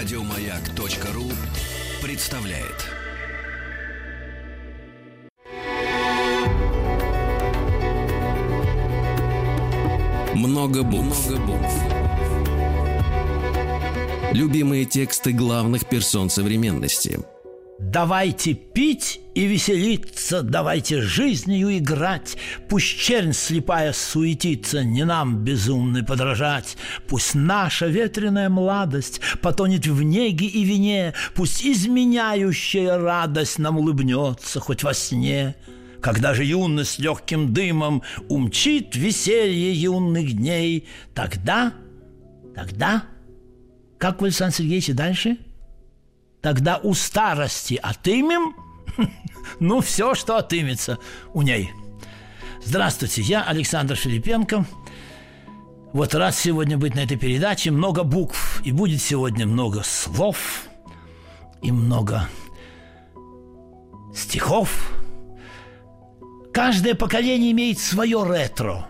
Радиомаяк.ру представляет. Много букв. Любимые тексты главных персон современности – Давайте пить и веселиться, давайте жизнью играть. Пусть чернь слепая суетится, не нам безумный подражать. Пусть наша ветреная младость потонет в неге и вине, Пусть изменяющая радость нам улыбнется хоть во сне. Когда же юность легким дымом умчит веселье юных дней, тогда, тогда, как вы, Александр Сергеевич, дальше – Тогда у старости отымем, ну, все, что отымется у ней. Здравствуйте, я Александр Филипенко. Вот рад сегодня быть на этой передаче. Много букв, и будет сегодня много слов, и много стихов. Каждое поколение имеет свое ретро –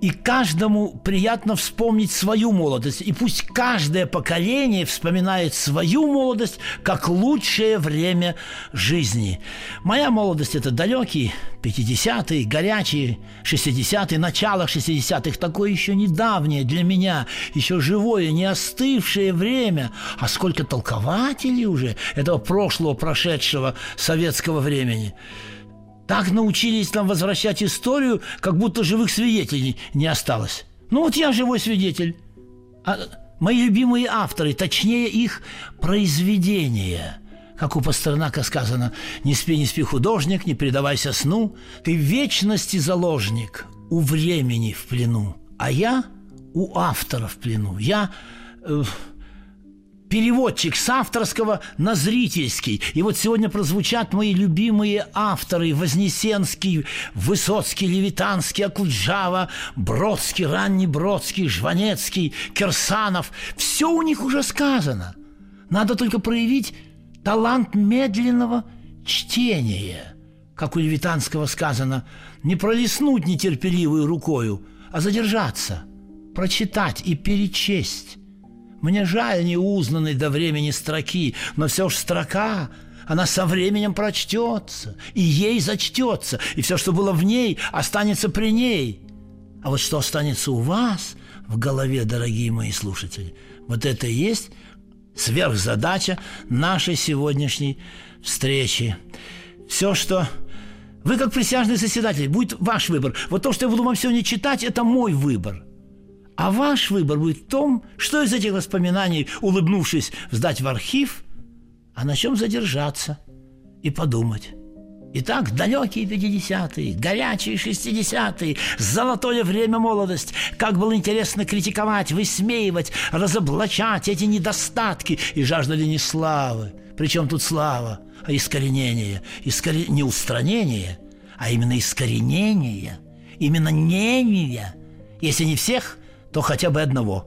и каждому приятно вспомнить свою молодость. И пусть каждое поколение вспоминает свою молодость как лучшее время жизни. Моя молодость – это далекие 50-е, горячие 60-е, начало 60-х, такое еще недавнее для меня, еще живое, не остывшее время. А сколько толкователей уже этого прошлого, прошедшего советского времени – так научились нам возвращать историю, как будто живых свидетелей не осталось. Ну вот я живой свидетель. А мои любимые авторы, точнее их произведения – как у Пастернака сказано, «Не спи, не спи, художник, не предавайся сну, ты вечности заложник, у времени в плену, а я у автора в плену, я э, переводчик с авторского на зрительский. И вот сегодня прозвучат мои любимые авторы Вознесенский, Высоцкий, Левитанский, Акуджава, Бродский, ранний Бродский, Жванецкий, Кирсанов. Все у них уже сказано. Надо только проявить талант медленного чтения. Как у Левитанского сказано, не пролистнуть нетерпеливой рукою, а задержаться, прочитать и перечесть мне жаль неузнанной до времени строки, но все ж строка, она со временем прочтется, и ей зачтется, и все, что было в ней, останется при ней. А вот что останется у вас в голове, дорогие мои слушатели, вот это и есть сверхзадача нашей сегодняшней встречи. Все, что вы как присяжный заседатель, будет ваш выбор. Вот то, что я буду вам сегодня читать, это мой выбор – а ваш выбор будет в том, что из этих воспоминаний, улыбнувшись, сдать в архив, а на чем задержаться и подумать. Итак, далекие 50-е, горячие 60-е, золотое время молодость. Как было интересно критиковать, высмеивать, разоблачать эти недостатки и жаждали не славы. Причем тут слава, а искоренение. Искоре... Не устранение, а именно искоренение, именно нения. Если не всех, то хотя бы одного,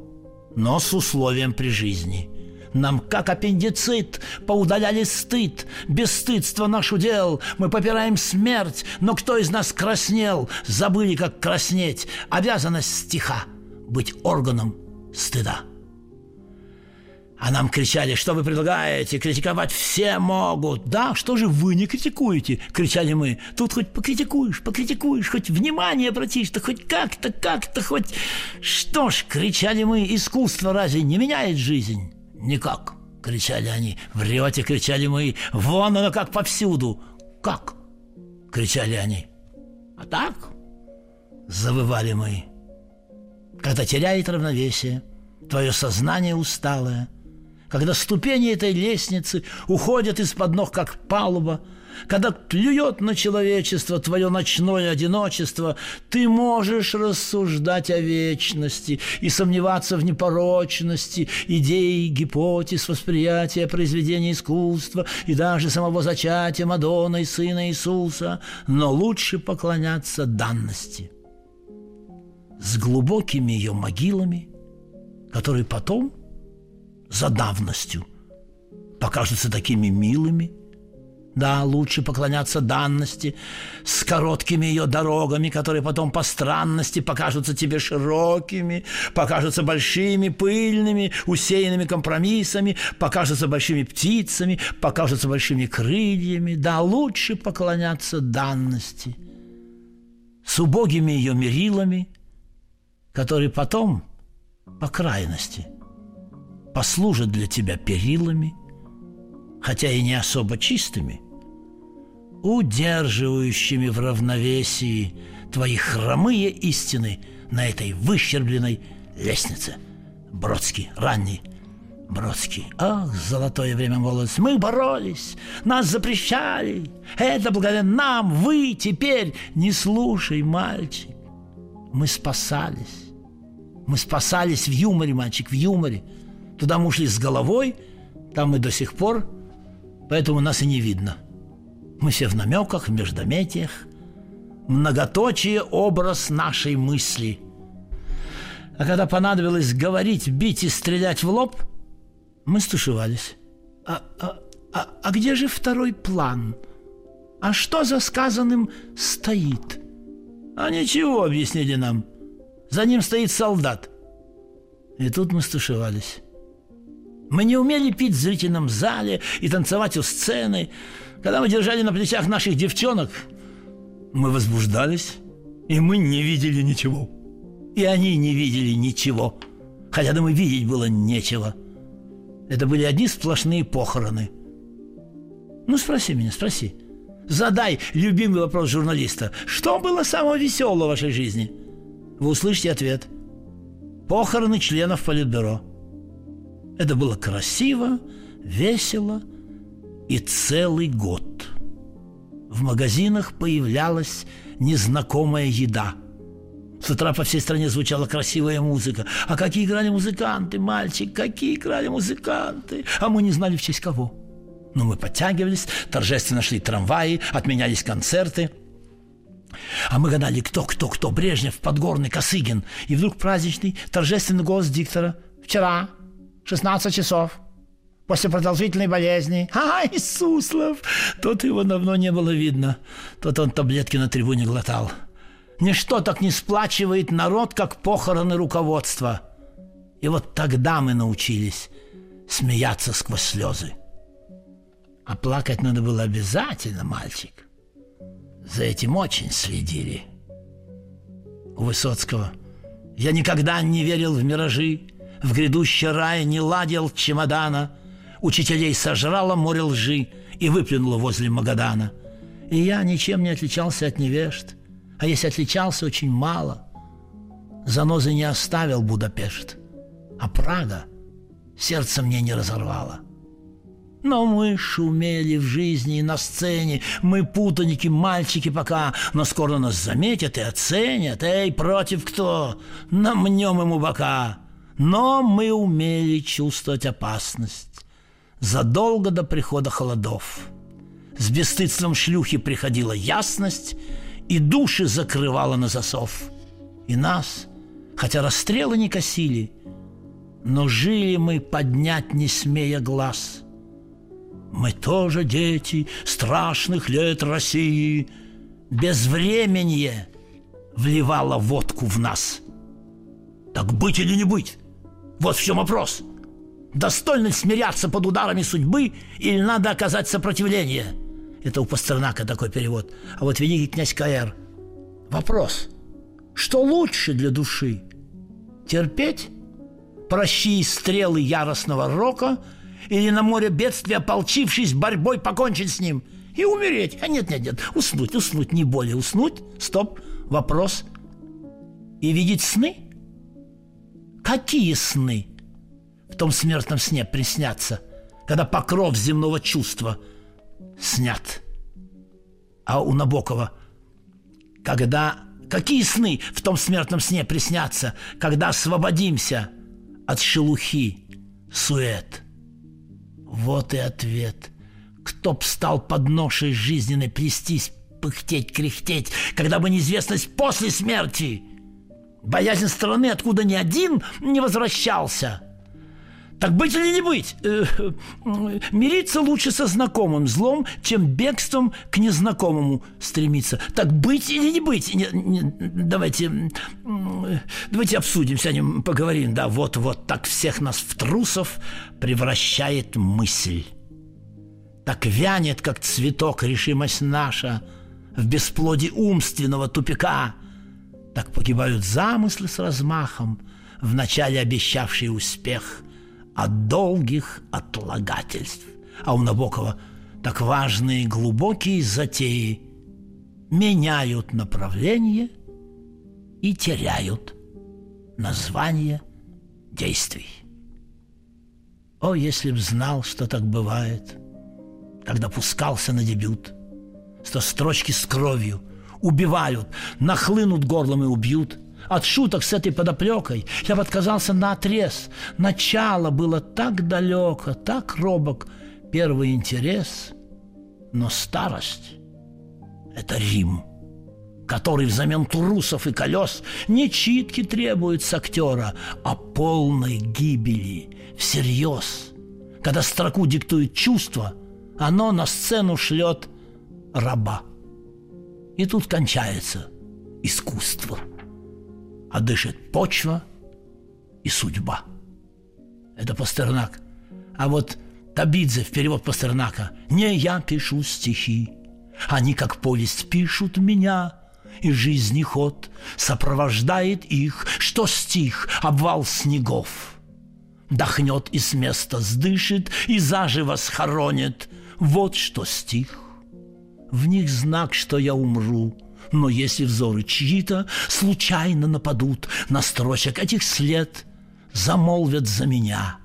но с условием при жизни. Нам, как аппендицит, поудаляли стыд, бесстыдство наш удел, мы попираем смерть, но кто из нас краснел, забыли, как краснеть, обязанность стиха быть органом стыда. А нам кричали, что вы предлагаете, критиковать все могут. Да, что же вы не критикуете, кричали мы. Тут хоть покритикуешь, покритикуешь, хоть внимание обратишь, да хоть как-то, как-то, хоть... Что ж, кричали мы, искусство разве не меняет жизнь? Никак, кричали они. Врете, кричали мы, вон оно как повсюду. Как? Кричали они. А так? Завывали мы. Когда теряет равновесие, твое сознание усталое – когда ступени этой лестницы уходят из-под ног, как палуба, когда плюет на человечество твое ночное одиночество, ты можешь рассуждать о вечности и сомневаться в непорочности идей, гипотез, восприятия произведения искусства и даже самого зачатия Мадонны и Сына Иисуса, но лучше поклоняться данности с глубокими ее могилами, которые потом – за давностью покажутся такими милыми, Да, лучше поклоняться данности с короткими ее дорогами, которые потом по странности покажутся тебе широкими, покажутся большими, пыльными, усеянными компромиссами, покажутся большими птицами, покажутся большими крыльями. Да, лучше поклоняться данности с убогими ее мерилами, которые потом, по крайности, послужат для тебя перилами, хотя и не особо чистыми, удерживающими в равновесии твои хромые истины на этой выщербленной лестнице. Бродский, ранний, Бродский. Ах, золотое время молодости. Мы боролись, нас запрещали. Это благодаря нам, вы теперь не слушай, мальчик. Мы спасались. Мы спасались в юморе, мальчик, в юморе. Туда мы ушли с головой, там мы до сих пор, поэтому нас и не видно. Мы все в намеках, в междометиях. Многоточие – образ нашей мысли. А когда понадобилось говорить, бить и стрелять в лоб, мы стушевались. А, а, а, а где же второй план? А что за сказанным стоит? А ничего, объяснили нам. За ним стоит солдат. И тут мы стушевались. Мы не умели пить в зрительном зале и танцевать у сцены – когда мы держали на плечах наших девчонок, мы возбуждались, и мы не видели ничего. И они не видели ничего, хотя нам и видеть было нечего. Это были одни сплошные похороны. Ну, спроси меня, спроси. Задай любимый вопрос журналиста. Что было самого веселого в вашей жизни? Вы услышите ответ. Похороны членов Политбюро. Это было красиво, весело – и целый год. В магазинах появлялась незнакомая еда. С утра по всей стране звучала красивая музыка. А какие играли музыканты, мальчик, какие играли музыканты? А мы не знали в честь кого. Но мы подтягивались, торжественно шли трамваи, отменялись концерты. А мы гадали, кто, кто, кто, Брежнев, Подгорный, Косыгин. И вдруг праздничный, торжественный голос диктора. Вчера, 16 часов, после продолжительной болезни. А, Иисуслов! Тот его давно не было видно. Тот он таблетки на трибуне глотал. Ничто так не сплачивает народ, как похороны руководства. И вот тогда мы научились смеяться сквозь слезы. А плакать надо было обязательно, мальчик. За этим очень следили. У Высоцкого «Я никогда не верил в миражи, в грядущий рай не ладил чемодана – учителей сожрала море лжи и выплюнула возле Магадана. И я ничем не отличался от невежд, а если отличался, очень мало. Занозы не оставил Будапешт, а Прага сердце мне не разорвало. Но мы шумели в жизни и на сцене, мы путаники, мальчики пока, но скоро нас заметят и оценят. Эй, против кто? Намнем ему бока. Но мы умели чувствовать опасность задолго до прихода холодов. С бесстыдством шлюхи приходила ясность, и души закрывала на засов. И нас, хотя расстрелы не косили, но жили мы поднять не смея глаз. Мы тоже дети страшных лет России, безвременье вливало водку в нас. Так быть или не быть? Вот в чем вопрос – Достойно смиряться под ударами судьбы или надо оказать сопротивление? Это у Пастернака такой перевод. А вот великий князь Каэр. Вопрос. Что лучше для души? Терпеть? Прощи стрелы яростного рока или на море бедствия, ополчившись борьбой, покончить с ним и умереть? А нет, нет, нет, уснуть, уснуть, не более уснуть. Стоп, вопрос. И видеть сны? Какие сны? в том смертном сне приснятся, когда покров земного чувства снят. А у Набокова, когда какие сны в том смертном сне приснятся, когда освободимся от шелухи, сует? Вот и ответ. Кто б стал под ношей жизненной плестись, пыхтеть, кряхтеть, когда бы неизвестность после смерти? Боязнь страны, откуда ни один не возвращался – Так быть или не быть? Э, э, мириться лучше со знакомым злом, чем бегством к незнакомому стремиться. Так быть или не быть? Не, не, давайте, давайте обсудим, сядем, поговорим. Да, вот-вот так всех нас в трусов превращает мысль. Так вянет, как цветок, решимость наша в бесплодии умственного тупика. Так погибают замыслы с размахом, вначале обещавшие успех – от долгих отлагательств. А у Набокова так важные глубокие затеи меняют направление и теряют название действий. О, если б знал, что так бывает, когда пускался на дебют, что строчки с кровью убивают, нахлынут горлом и убьют – от шуток с этой подоплекой я бы отказался на отрез. Начало было так далеко, так робок первый интерес, но старость – это Рим, который взамен турусов и колес не читки требует с актера, а полной гибели всерьез. Когда строку диктует чувство, оно на сцену шлет раба. И тут кончается искусство – а дышит почва и судьба. Это Пастернак. А вот Табидзе в перевод Пастернака «Не я пишу стихи, они как повесть пишут меня, и жизни ход сопровождает их, что стих обвал снегов. Дохнет и с места сдышит, и заживо схоронит. Вот что стих. В них знак, что я умру, но если взоры чьи-то случайно нападут на строчек этих след, замолвят за меня.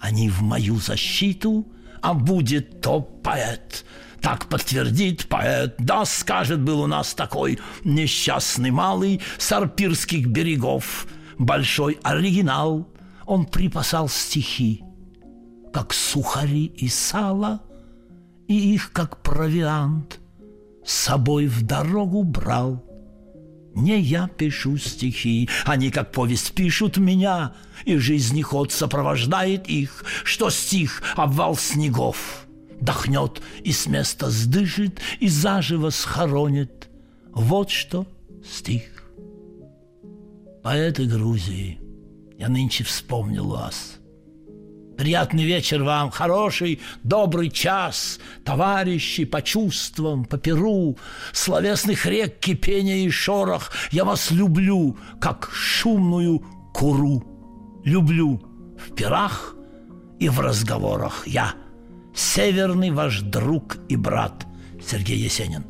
Они в мою защиту, а будет то поэт. Так подтвердит поэт. Да, скажет, был у нас такой несчастный малый с арпирских берегов. Большой оригинал. Он припасал стихи, как сухари и сало, и их как провиант – с собой в дорогу брал. Не я пишу стихи, они как повесть пишут меня, и жизни ход сопровождает их, что стих обвал снегов. Дохнет и с места сдышит, и заживо схоронит. Вот что стих. Поэты Грузии, я нынче вспомнил вас – Приятный вечер вам, хороший, добрый час, Товарищи по чувствам, по перу, Словесных рек кипения и шорох, Я вас люблю, как шумную куру. Люблю в пирах и в разговорах я, Северный ваш друг и брат Сергей Есенин.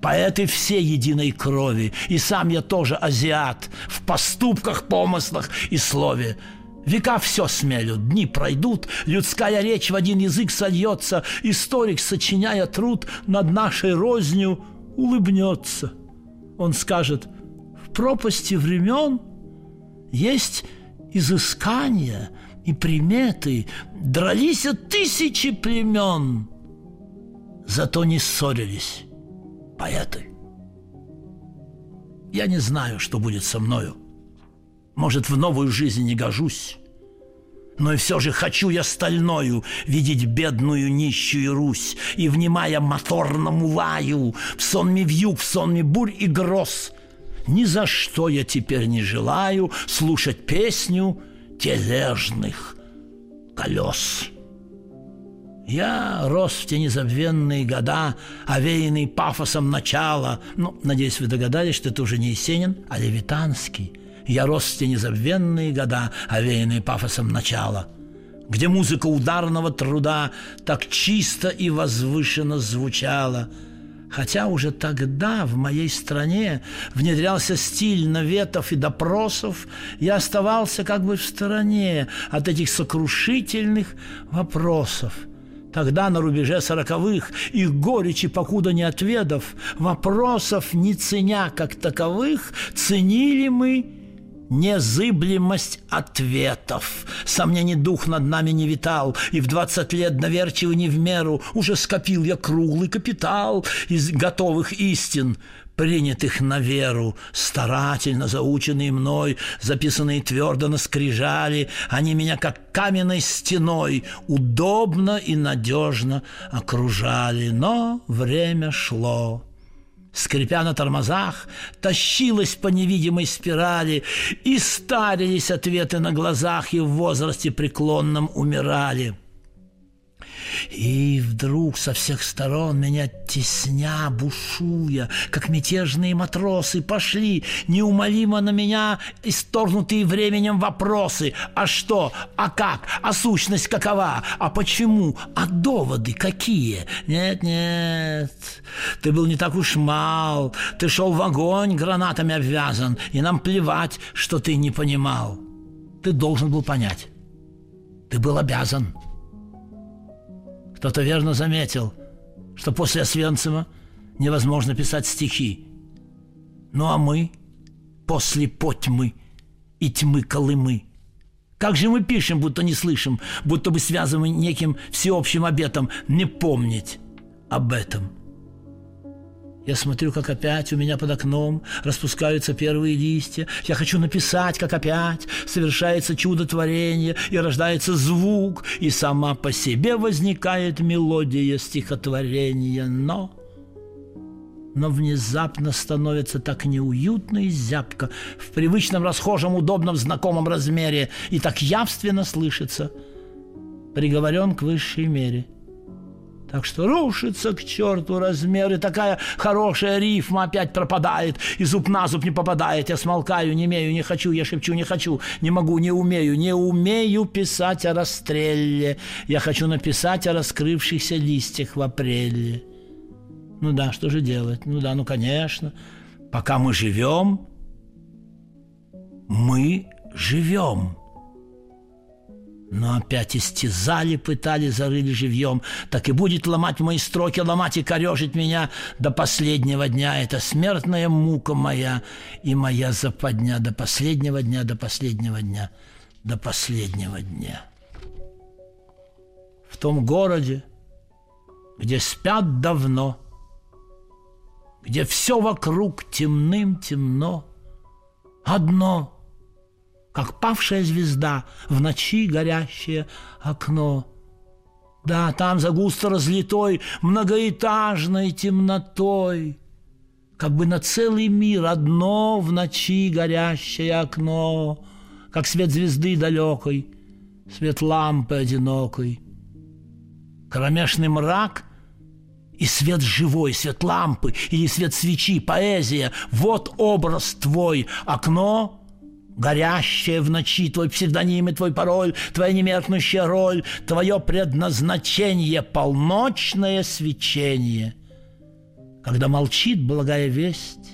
Поэты все единой крови, и сам я тоже азиат В поступках, помыслах и слове – Века все смелют, дни пройдут, людская речь в один язык сольется, историк, сочиняя труд над нашей рознью, улыбнется. Он скажет, в пропасти времен есть изыскания и приметы, дрались тысячи племен, зато не ссорились поэты. Я не знаю, что будет со мною, может, в новую жизнь не гожусь. Но и все же хочу я стальною видеть бедную нищую Русь И, внимая моторному лаю, в сонме вьюг, в сонме бурь и гроз, Ни за что я теперь не желаю слушать песню тележных колес. Я рос в те незабвенные года, овеянный пафосом начала. Ну, надеюсь, вы догадались, что это уже не Есенин, а Левитанский – я рос те незабвенные года, овеянные пафосом начала, где музыка ударного труда так чисто и возвышенно звучала, хотя уже тогда в моей стране внедрялся стиль наветов и допросов, я оставался как бы в стороне от этих сокрушительных вопросов – Тогда на рубеже сороковых их горечи, покуда не отведав, вопросов не ценя как таковых, ценили мы незыблемость ответов. Сомнений дух над нами не витал, и в двадцать лет доверчиво не в меру уже скопил я круглый капитал из готовых истин, принятых на веру, старательно заученные мной, записанные твердо на скрижали, они меня как каменной стеной удобно и надежно окружали. Но время шло скрипя на тормозах, тащилась по невидимой спирали, и старились ответы на глазах, и в возрасте преклонном умирали. И вдруг со всех сторон меня тесня, бушуя, как мятежные матросы, пошли неумолимо на меня исторгнутые временем вопросы. А что? А как? А сущность какова? А почему? А доводы какие? Нет, нет, ты был не так уж мал, ты шел в огонь гранатами обвязан, и нам плевать, что ты не понимал. Ты должен был понять. Ты был обязан. Кто-то верно заметил, что после Освенцима невозможно писать стихи. Ну а мы после потьмы и тьмы Колымы. Как же мы пишем, будто не слышим, будто бы связаны неким всеобщим обетом не помнить об этом – я смотрю, как опять у меня под окном распускаются первые листья. Я хочу написать, как опять совершается чудотворение, и рождается звук, и сама по себе возникает мелодия стихотворения. Но... Но внезапно становится так неуютно и зябко в привычном, расхожем, удобном, знакомом размере и так явственно слышится. Приговорен к высшей мере – так что рушится к черту размеры, такая хорошая рифма опять пропадает, и зуб на зуб не попадает. Я смолкаю, не имею, не хочу, я шепчу, не хочу, не могу, не умею, не умею писать о расстреле. Я хочу написать о раскрывшихся листьях в апреле. Ну да, что же делать? Ну да, ну конечно. Пока мы живем, мы живем. Но опять истязали, пытали, зарыли живьем. Так и будет ломать мои строки, ломать и корежить меня до последнего дня. Это смертная мука моя и моя западня до последнего дня, до последнего дня, до последнего дня. В том городе, где спят давно, где все вокруг темным темно, одно — как павшая звезда в ночи горящее окно. Да, там за густо разлитой многоэтажной темнотой, как бы на целый мир одно в ночи горящее окно, как свет звезды далекой, свет лампы одинокой. Кромешный мрак и свет живой, свет лампы или свет свечи, поэзия — вот образ твой, окно — горящее в ночи, твой псевдоним и твой пароль, твоя немеркнущая роль, твое предназначение, полночное свечение. Когда молчит благая весть,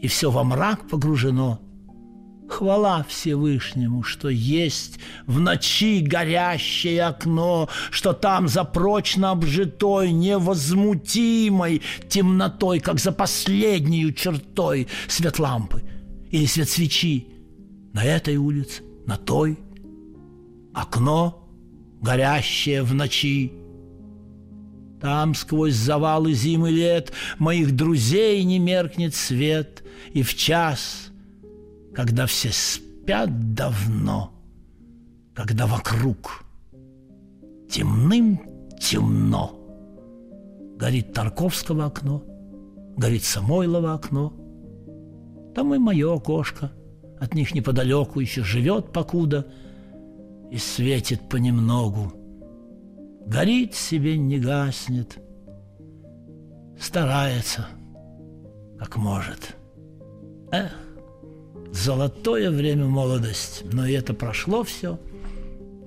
и все во мрак погружено, Хвала Всевышнему, что есть в ночи горящее окно, что там за прочно обжитой, невозмутимой темнотой, как за последнюю чертой свет лампы – или свет свечи на этой улице, на той. Окно, горящее в ночи. Там сквозь завалы зимы лет Моих друзей не меркнет свет, И в час, когда все спят давно, Когда вокруг темным темно, Горит Тарковского окно, горит Самойлова окно — там и мое окошко, от них неподалеку еще живет покуда и светит понемногу. Горит себе, не гаснет, старается, как может. Эх, золотое время молодость, но и это прошло все.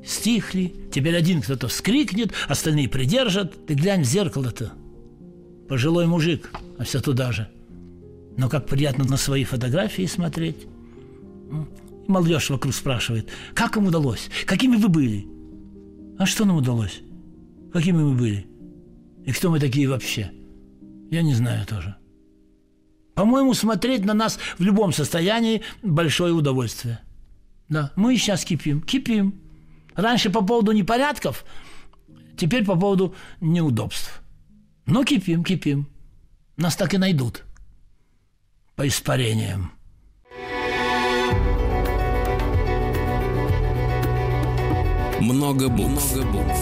Стихли, теперь один кто-то вскрикнет, остальные придержат. Ты глянь в зеркало-то. Пожилой мужик, а все туда же. Но как приятно на свои фотографии смотреть. Молодежь вокруг спрашивает, как им удалось, какими вы были? А что нам удалось? Какими мы были? И кто мы такие вообще? Я не знаю тоже. По-моему, смотреть на нас в любом состоянии большое удовольствие. Да, мы сейчас кипим, кипим. Раньше по поводу непорядков, теперь по поводу неудобств. Но кипим, кипим. Нас так и найдут. По испарениям. Много букв. Много букв.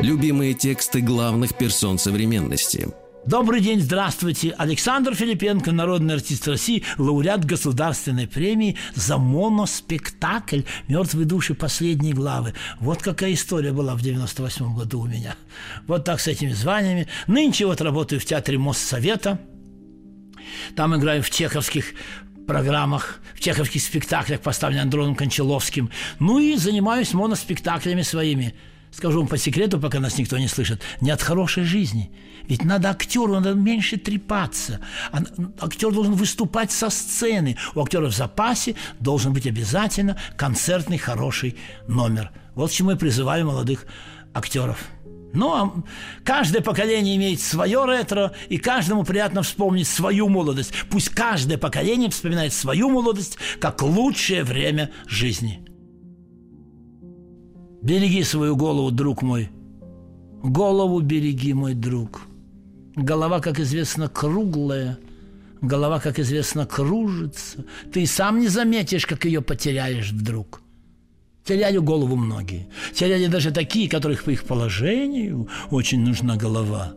Любимые тексты главных персон современности. Добрый день, здравствуйте. Александр Филипенко, народный артист России, лауреат государственной премии за моноспектакль «Мертвые души. Последние главы». Вот какая история была в 98 году у меня. Вот так с этими званиями. Нынче вот работаю в театре Моссовета. Там играю в чеховских программах, в чеховских спектаклях, поставленных Андроном Кончаловским. Ну и занимаюсь моноспектаклями своими. Скажу вам по секрету, пока нас никто не слышит, не от хорошей жизни. Ведь надо актеру, надо меньше трепаться. А актер должен выступать со сцены. У актера в запасе должен быть обязательно концертный хороший номер. Вот к чему я призываю молодых актеров. Ну, а каждое поколение имеет свое ретро, и каждому приятно вспомнить свою молодость. Пусть каждое поколение вспоминает свою молодость как лучшее время жизни. Береги свою голову, друг мой. Голову береги, мой друг. Голова, как известно, круглая. Голова, как известно, кружится. Ты сам не заметишь, как ее потеряешь вдруг. Теряли голову многие. Теряли даже такие, которых по их положению очень нужна голова.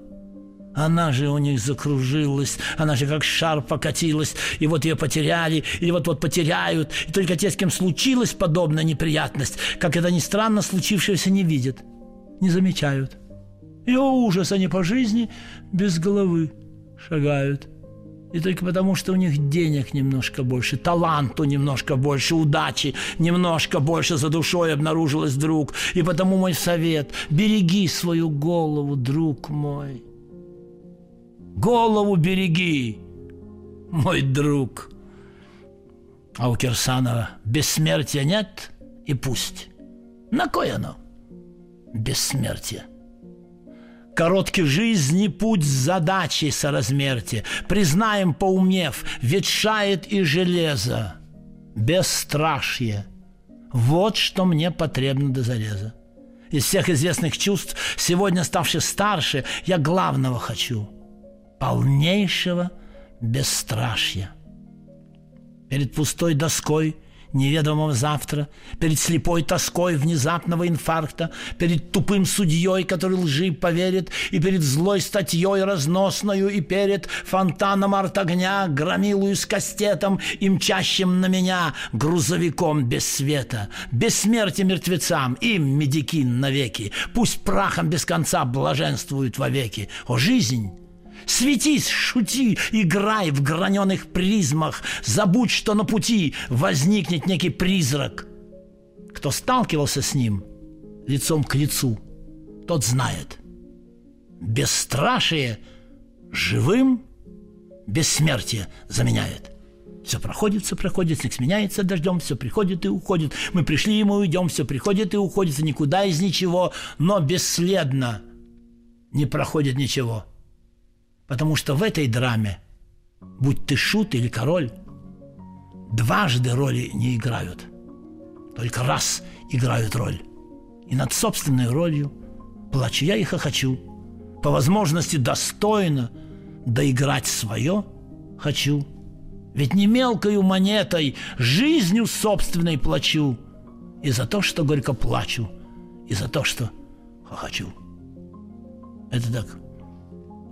Она же у них закружилась, она же как шар покатилась, и вот ее потеряли, или вот-вот потеряют, и только те, с кем случилась подобная неприятность, как это ни странно, случившегося не видят, не замечают. И о ужас, они по жизни без головы шагают. И только потому, что у них денег немножко больше, таланту немножко больше, удачи немножко больше за душой обнаружилось вдруг. И потому мой совет – береги свою голову, друг мой. Голову береги, мой друг. А у Кирсанова бессмертия нет и пусть. На кой оно? Бессмертие. Короткий жизни путь с задачей соразмерьте. Признаем, поумев, ветшает и железо. Бесстрашье. Вот что мне потребно до зареза. Из всех известных чувств, сегодня ставших старше, я главного хочу – полнейшего бесстрашья. Перед пустой доской – неведомого завтра, перед слепой тоской внезапного инфаркта, перед тупым судьей, который лжи поверит, и перед злой статьей разносною, и перед фонтаном арт огня, громилую с кастетом и мчащим на меня грузовиком без света. без смерти мертвецам, им медикин навеки, пусть прахом без конца блаженствуют вовеки. О, жизнь! Светись, шути, играй в граненых призмах, забудь, что на пути возникнет некий призрак. Кто сталкивался с ним лицом к лицу, тот знает. Бесстрашие живым бессмертие заменяет. Все проходит, все проходит, снег сменяется дождем, все приходит и уходит. Мы пришли, и уйдем, все приходит и уходит, никуда из ничего, но бесследно не проходит ничего – Потому что в этой драме, будь ты шут или король, дважды роли не играют. Только раз играют роль. И над собственной ролью плачу я и хохочу. По возможности достойно доиграть свое хочу. Ведь не мелкою монетой, жизнью собственной плачу. И за то, что горько плачу, и за то, что хохочу. Это так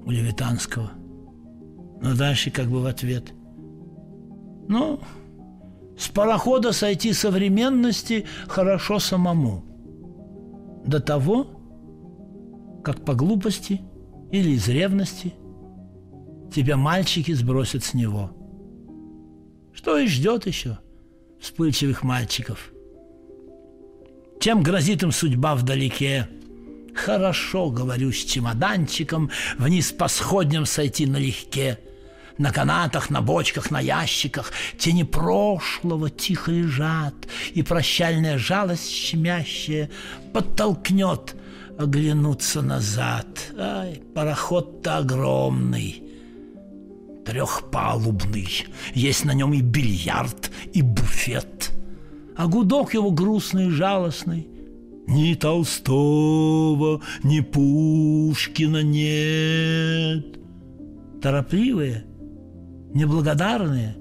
у Левитанского. Но дальше как бы в ответ. Ну, с парохода сойти современности хорошо самому. До того, как по глупости или из ревности тебя мальчики сбросят с него. Что и ждет еще вспыльчивых мальчиков? Чем грозит им судьба вдалеке – Хорошо, говорю, с чемоданчиком вниз по сходням сойти налегке. На канатах, на бочках, на ящиках Тени прошлого тихо лежат, И прощальная жалость щемящая Подтолкнет оглянуться назад. Ай, пароход-то огромный, трехпалубный. Есть на нем и бильярд, и буфет. А гудок его грустный жалостный. Ни Толстого, ни Пушкина нет. Торопливые, неблагодарные.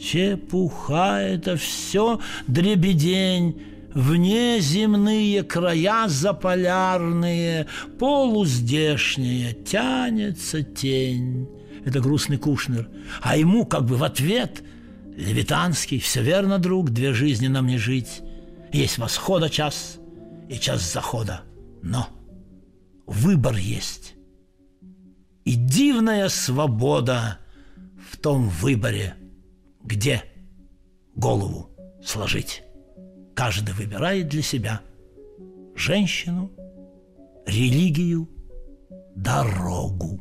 Чепуха это все дребедень, Внеземные края заполярные, полуздешние, тянется тень. Это грустный Кушнер. А ему как бы в ответ Левитанский, все верно, друг, две жизни нам не жить. Есть восхода час и час захода. Но выбор есть. И дивная свобода в том выборе, где голову сложить. Каждый выбирает для себя женщину, религию, дорогу.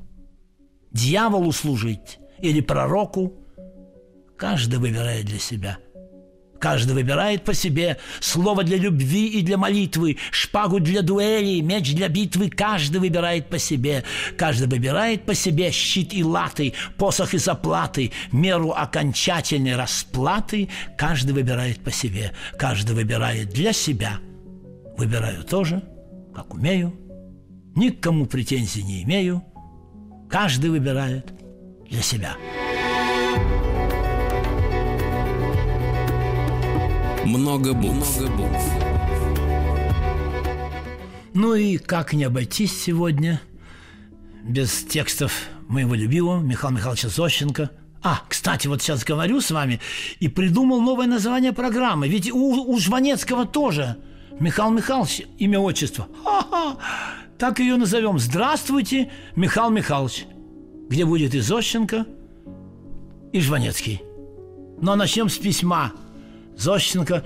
Дьяволу служить или пророку каждый выбирает для себя – Каждый выбирает по себе слово для любви и для молитвы, шпагу для дуэли, меч для битвы. Каждый выбирает по себе. Каждый выбирает по себе щит и латы, посох и заплаты, меру окончательной расплаты. Каждый выбирает по себе. Каждый выбирает для себя. Выбираю тоже, как умею. Никому претензий не имею. Каждый выбирает для себя. Много букв. Много букв. Ну и как не обойтись сегодня без текстов моего любимого Михаила Михайловича Зощенко. А, кстати, вот сейчас говорю с вами и придумал новое название программы. Ведь у, у Жванецкого тоже Михаил Михайлович, имя отчество. Ха-ха! Так ее назовем. Здравствуйте, Михаил Михайлович. Где будет и Зощенко, и Жванецкий. Но начнем с письма – Зощенко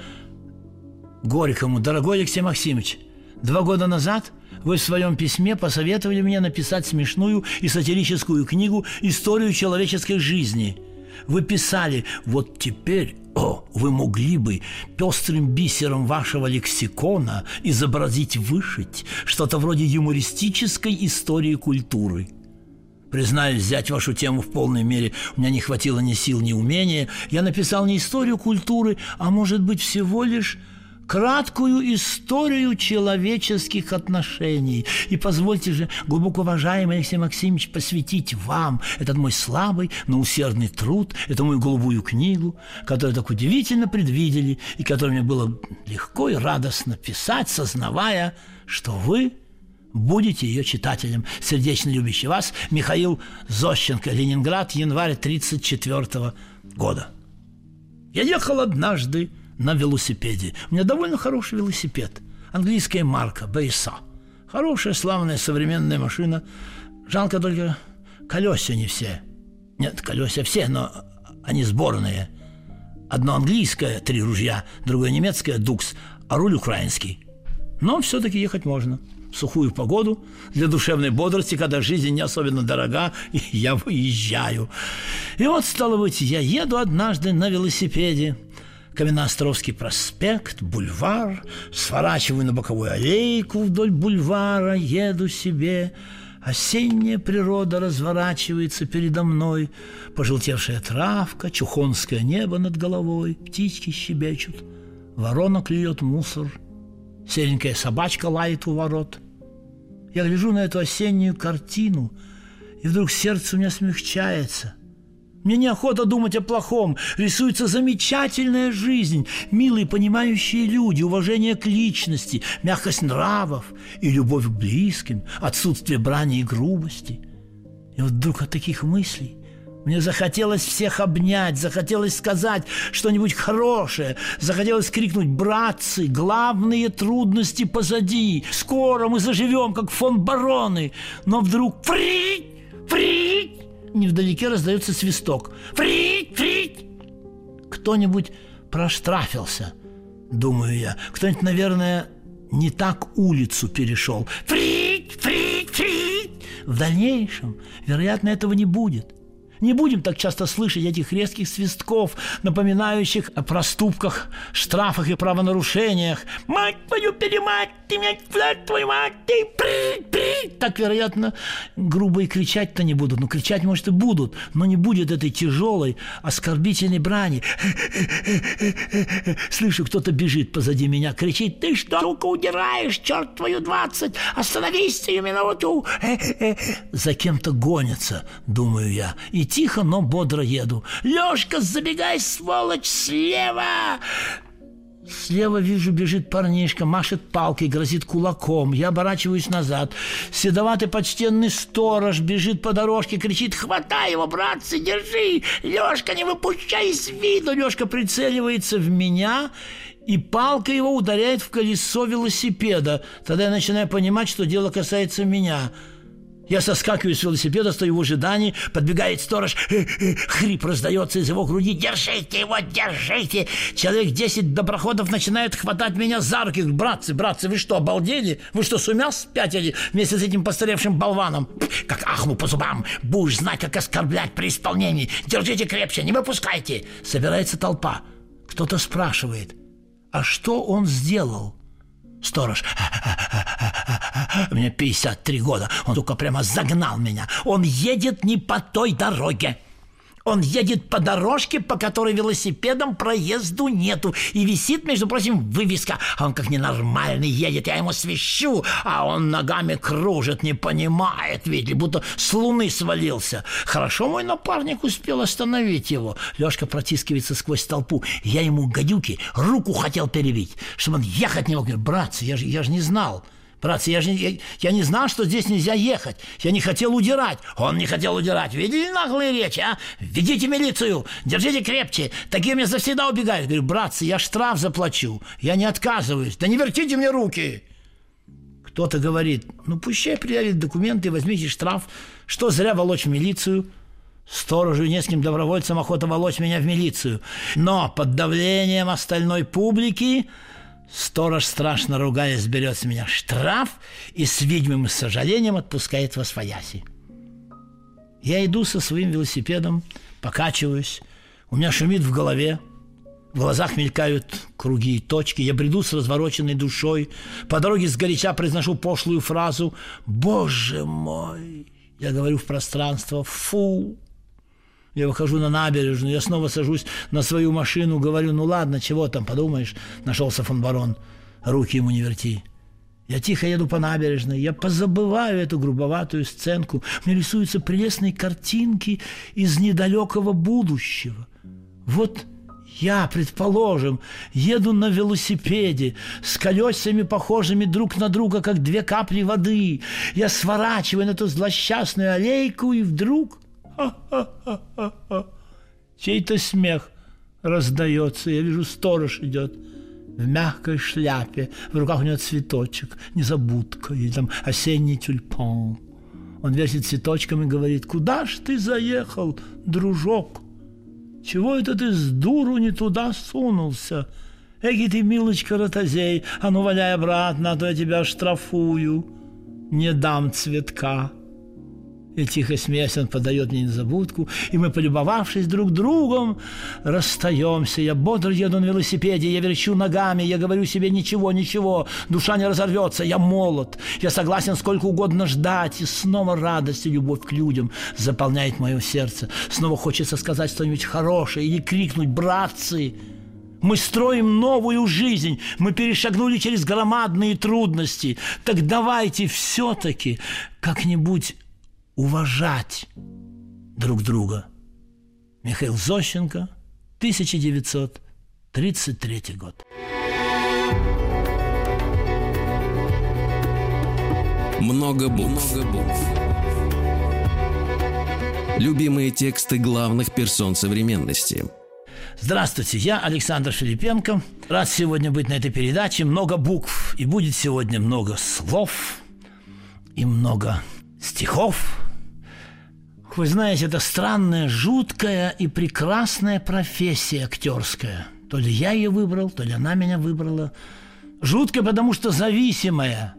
Горькому. Дорогой Алексей Максимович, два года назад вы в своем письме посоветовали мне написать смешную и сатирическую книгу «Историю человеческой жизни». Вы писали «Вот теперь о, вы могли бы пестрым бисером вашего лексикона изобразить, вышить что-то вроде юмористической истории культуры». Признаюсь, взять вашу тему в полной мере у меня не хватило ни сил, ни умения. Я написал не историю культуры, а, может быть, всего лишь краткую историю человеческих отношений. И позвольте же, глубоко уважаемый Алексей Максимович, посвятить вам этот мой слабый, но усердный труд, эту мою голубую книгу, которую так удивительно предвидели и которую мне было легко и радостно писать, сознавая, что вы будете ее читателем. Сердечно любящий вас Михаил Зощенко, Ленинград, январь 1934 года. Я ехал однажды на велосипеде. У меня довольно хороший велосипед. Английская марка, Бейса. Хорошая, славная, современная машина. Жалко только колеса не все. Нет, колеса все, но они сборные. Одно английское, три ружья, другое немецкое, дукс, а руль украинский. Но все-таки ехать можно сухую погоду, для душевной бодрости, когда жизнь не особенно дорога, и я выезжаю. И вот, стало быть, я еду однажды на велосипеде, Каменноостровский проспект, бульвар, сворачиваю на боковую аллейку вдоль бульвара, еду себе. Осенняя природа разворачивается передо мной, пожелтевшая травка, чухонское небо над головой, птички щебечут, ворона клюет мусор – Серенькая собачка лает у ворот. Я гляжу на эту осеннюю картину, и вдруг сердце у меня смягчается. Мне неохота думать о плохом. Рисуется замечательная жизнь, милые понимающие люди, уважение к личности, мягкость нравов и любовь к близким, отсутствие брани и грубости. И вдруг от таких мыслей мне захотелось всех обнять, захотелось сказать что-нибудь хорошее, захотелось крикнуть «Братцы, главные трудности позади! Скоро мы заживем, как фон бароны!» Но вдруг «Фрить! Фрить!» Невдалеке раздается свисток «Фрить! Фрить!» Кто-нибудь проштрафился, думаю я. Кто-нибудь, наверное, не так улицу перешел. «Фрить! Фрить! Фрить!» В дальнейшем, вероятно, этого не будет – Не будем так часто слышать этих резких свистков, напоминающих о проступках, штрафах и правонарушениях. «Мать твою перемать, ты меня, твою мать, ты при, при!» Так, вероятно, грубо и кричать-то не будут. Ну, кричать, может, и будут, но не будет этой тяжелой, оскорбительной брани. Слышу, кто-то бежит позади меня, кричит, «Ты что, сука, удираешь, черт твою двадцать! Остановись сию минуту!» За кем-то гонятся, думаю я, и тихо, но бодро еду. «Лешка, забегай, сволочь, слева!» Слева вижу, бежит парнишка, машет палкой, грозит кулаком. Я оборачиваюсь назад. Седоватый почтенный сторож бежит по дорожке, кричит «Хватай его, братцы, держи! Лешка, не выпущай из виду!» Лешка прицеливается в меня, и палка его ударяет в колесо велосипеда. Тогда я начинаю понимать, что дело касается меня – я соскакиваю с велосипеда, стою в ожидании, подбегает сторож, хрип раздается из его груди. «Держите его, держите!» Человек десять доброходов начинают хватать меня за руки. «Братцы, братцы, вы что, обалдели? Вы что, с ума спятили вместе с этим постаревшим болваном?» Как ахну по зубам, будешь знать, как оскорблять при исполнении. Держите крепче, не выпускайте. Собирается толпа. Кто-то спрашивает, а что он сделал? Сторож. Мне 53 года. Он только прямо загнал меня. Он едет не по той дороге. Он едет по дорожке, по которой велосипедом проезду нету. И висит, между прочим, вывеска. А он как ненормальный едет, я ему свищу, а он ногами кружит, не понимает, видели, будто с луны свалился. Хорошо мой напарник успел остановить его. Лешка протискивается сквозь толпу. Я ему, гадюки, руку хотел перебить, чтобы он ехать не мог. Братцы, я же, я же не знал. Братцы, я же я, я не знал, что здесь нельзя ехать. Я не хотел удирать. Он не хотел удирать. Видели наглые речи, а? Ведите милицию, держите крепче. Такие мне завсегда убегают. Говорю, братцы, я штраф заплачу. Я не отказываюсь. Да не вертите мне руки. Кто-то говорит, ну пущай предъявит документы, возьмите штраф. Что зря волочь в милицию? Сторожу и нескольким добровольцам охота волочь меня в милицию. Но под давлением остальной публики Сторож, страшно ругаясь, берет с меня штраф и с видимым сожалением отпускает во свояси. Я иду со своим велосипедом, покачиваюсь, у меня шумит в голове, в глазах мелькают круги и точки. Я бреду с развороченной душой. По дороге сгоряча произношу пошлую фразу «Боже мой!» Я говорю в пространство «Фу!» Я выхожу на набережную, я снова сажусь на свою машину, говорю, ну ладно, чего там, подумаешь, нашелся фон барон, руки ему не верти. Я тихо еду по набережной, я позабываю эту грубоватую сценку. Мне рисуются прелестные картинки из недалекого будущего. Вот я, предположим, еду на велосипеде с колесами, похожими друг на друга, как две капли воды. Я сворачиваю на эту злосчастную аллейку, и вдруг Чей-то смех раздается. Я вижу, сторож идет в мягкой шляпе. В руках у него цветочек, незабудка, или там осенний тюльпан. Он вертит цветочком и говорит, куда ж ты заехал, дружок? Чего это ты с дуру не туда сунулся? Эки ты, милочка, ротозей, а ну валяй обратно, а то я тебя штрафую. Не дам цветка. И тихо смеясь, он подает мне незабудку, и мы, полюбовавшись друг другом, расстаемся. Я бодро еду на велосипеде, я верчу ногами, я говорю себе ничего, ничего, душа не разорвется, я молод, я согласен сколько угодно ждать, и снова радость и любовь к людям заполняет мое сердце. Снова хочется сказать что-нибудь хорошее или крикнуть «Братцы!» Мы строим новую жизнь, мы перешагнули через громадные трудности. Так давайте все-таки как-нибудь уважать друг друга. Михаил Зощенко, 1933 год. Много букв. Много букв. Любимые тексты главных персон современности. Здравствуйте, я Александр Филипенко. Рад сегодня быть на этой передаче. Много букв. И будет сегодня много слов и много стихов. Вы знаете, это странная, жуткая и прекрасная профессия актерская. То ли я ее выбрал, то ли она меня выбрала. Жуткая, потому что зависимая.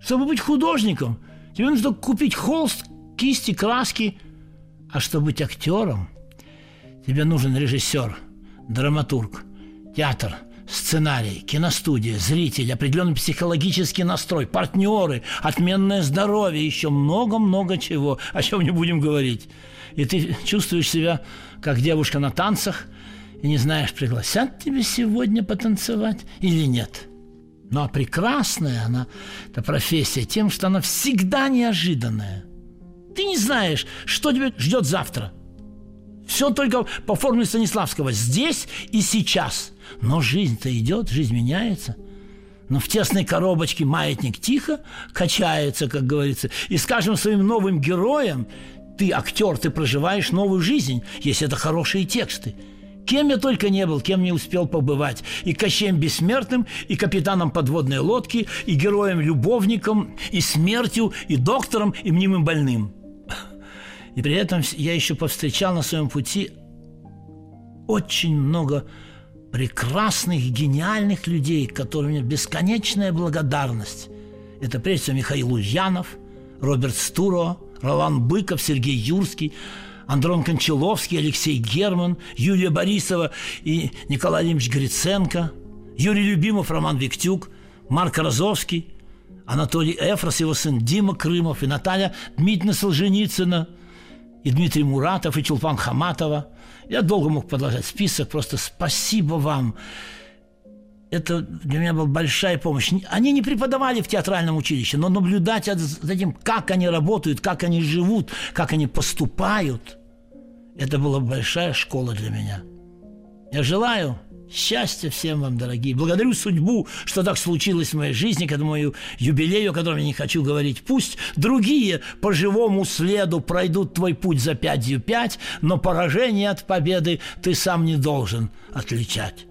Чтобы быть художником, тебе нужно купить холст, кисти, краски, А чтобы быть актером, тебе нужен режиссер, драматург, театр, сценарий, киностудия, зритель, определенный психологический настрой, партнеры, отменное здоровье, еще много-много чего, о чем не будем говорить. И ты чувствуешь себя как девушка на танцах и не знаешь, пригласят тебя сегодня потанцевать или нет. Ну а прекрасная она, эта профессия, тем, что она всегда неожиданная. Ты не знаешь, что тебя ждет завтра. Все только по формуле Станиславского. Здесь и сейчас. Но жизнь-то идет, жизнь меняется. Но в тесной коробочке маятник тихо качается, как говорится. И с каждым своим новым героем ты актер, ты проживаешь новую жизнь, если это хорошие тексты. Кем я только не был, кем не успел побывать. И Кощеем Бессмертным, и капитаном подводной лодки, и героем-любовником, и смертью, и доктором, и мнимым больным. И при этом я еще повстречал на своем пути очень много прекрасных, гениальных людей, которым у меня бесконечная благодарность. Это прежде всего Михаил Ульянов, Роберт Стуро, Ролан Быков, Сергей Юрский, Андрон Кончаловский, Алексей Герман, Юлия Борисова и Николай Ильич Гриценко, Юрий Любимов, Роман Виктюк, Марк Розовский, Анатолий Эфрос, его сын Дима Крымов и Наталья Дмитриевна Солженицына, и Дмитрий Муратов, и Чулпан Хаматова. Я долго мог продолжать список, просто спасибо вам это для меня была большая помощь. Они не преподавали в театральном училище, но наблюдать за тем, как они работают, как они живут, как они поступают, это была большая школа для меня. Я желаю счастья всем вам, дорогие. Благодарю судьбу, что так случилось в моей жизни, к этому юбилею, о котором я не хочу говорить. Пусть другие по живому следу пройдут твой путь за пятью пять, но поражение от победы ты сам не должен отличать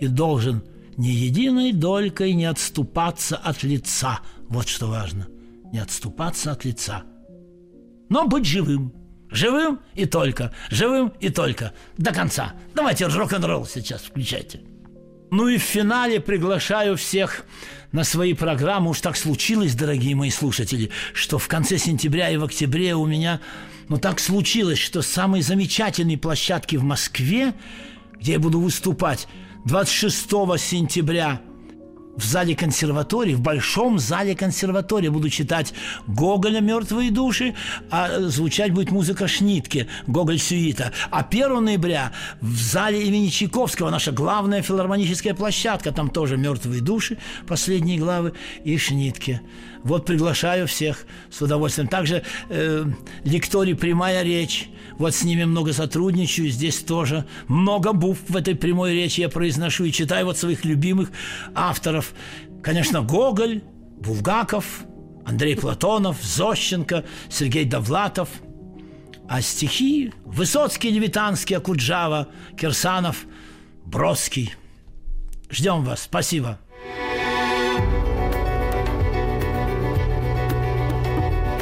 и должен ни единой долькой не отступаться от лица. Вот что важно. Не отступаться от лица. Но быть живым. Живым и только. Живым и только. До конца. Давайте рок-н-ролл сейчас включайте. Ну и в финале приглашаю всех на свои программы. Уж так случилось, дорогие мои слушатели, что в конце сентября и в октябре у меня, ну так случилось, что самые замечательные площадки в Москве, где я буду выступать, 26 сентября в зале консерватории, в большом зале консерватории буду читать Гоголя «Мертвые души», а звучать будет музыка Шнитке, Гоголь-сюита. А 1 ноября в зале имени Чайковского, наша главная филармоническая площадка, там тоже «Мертвые души», последние главы, и Шнитке. Вот приглашаю всех с удовольствием. Также э, лекторий «Прямая речь», вот с ними много сотрудничаю, здесь тоже много букв в этой прямой речи я произношу и читаю вот своих любимых авторов. Конечно, Гоголь, Булгаков, Андрей Платонов, Зощенко, Сергей Довлатов. А стихи Высоцкий, Левитанский, Акуджава, Кирсанов, Бродский. Ждем вас. Спасибо.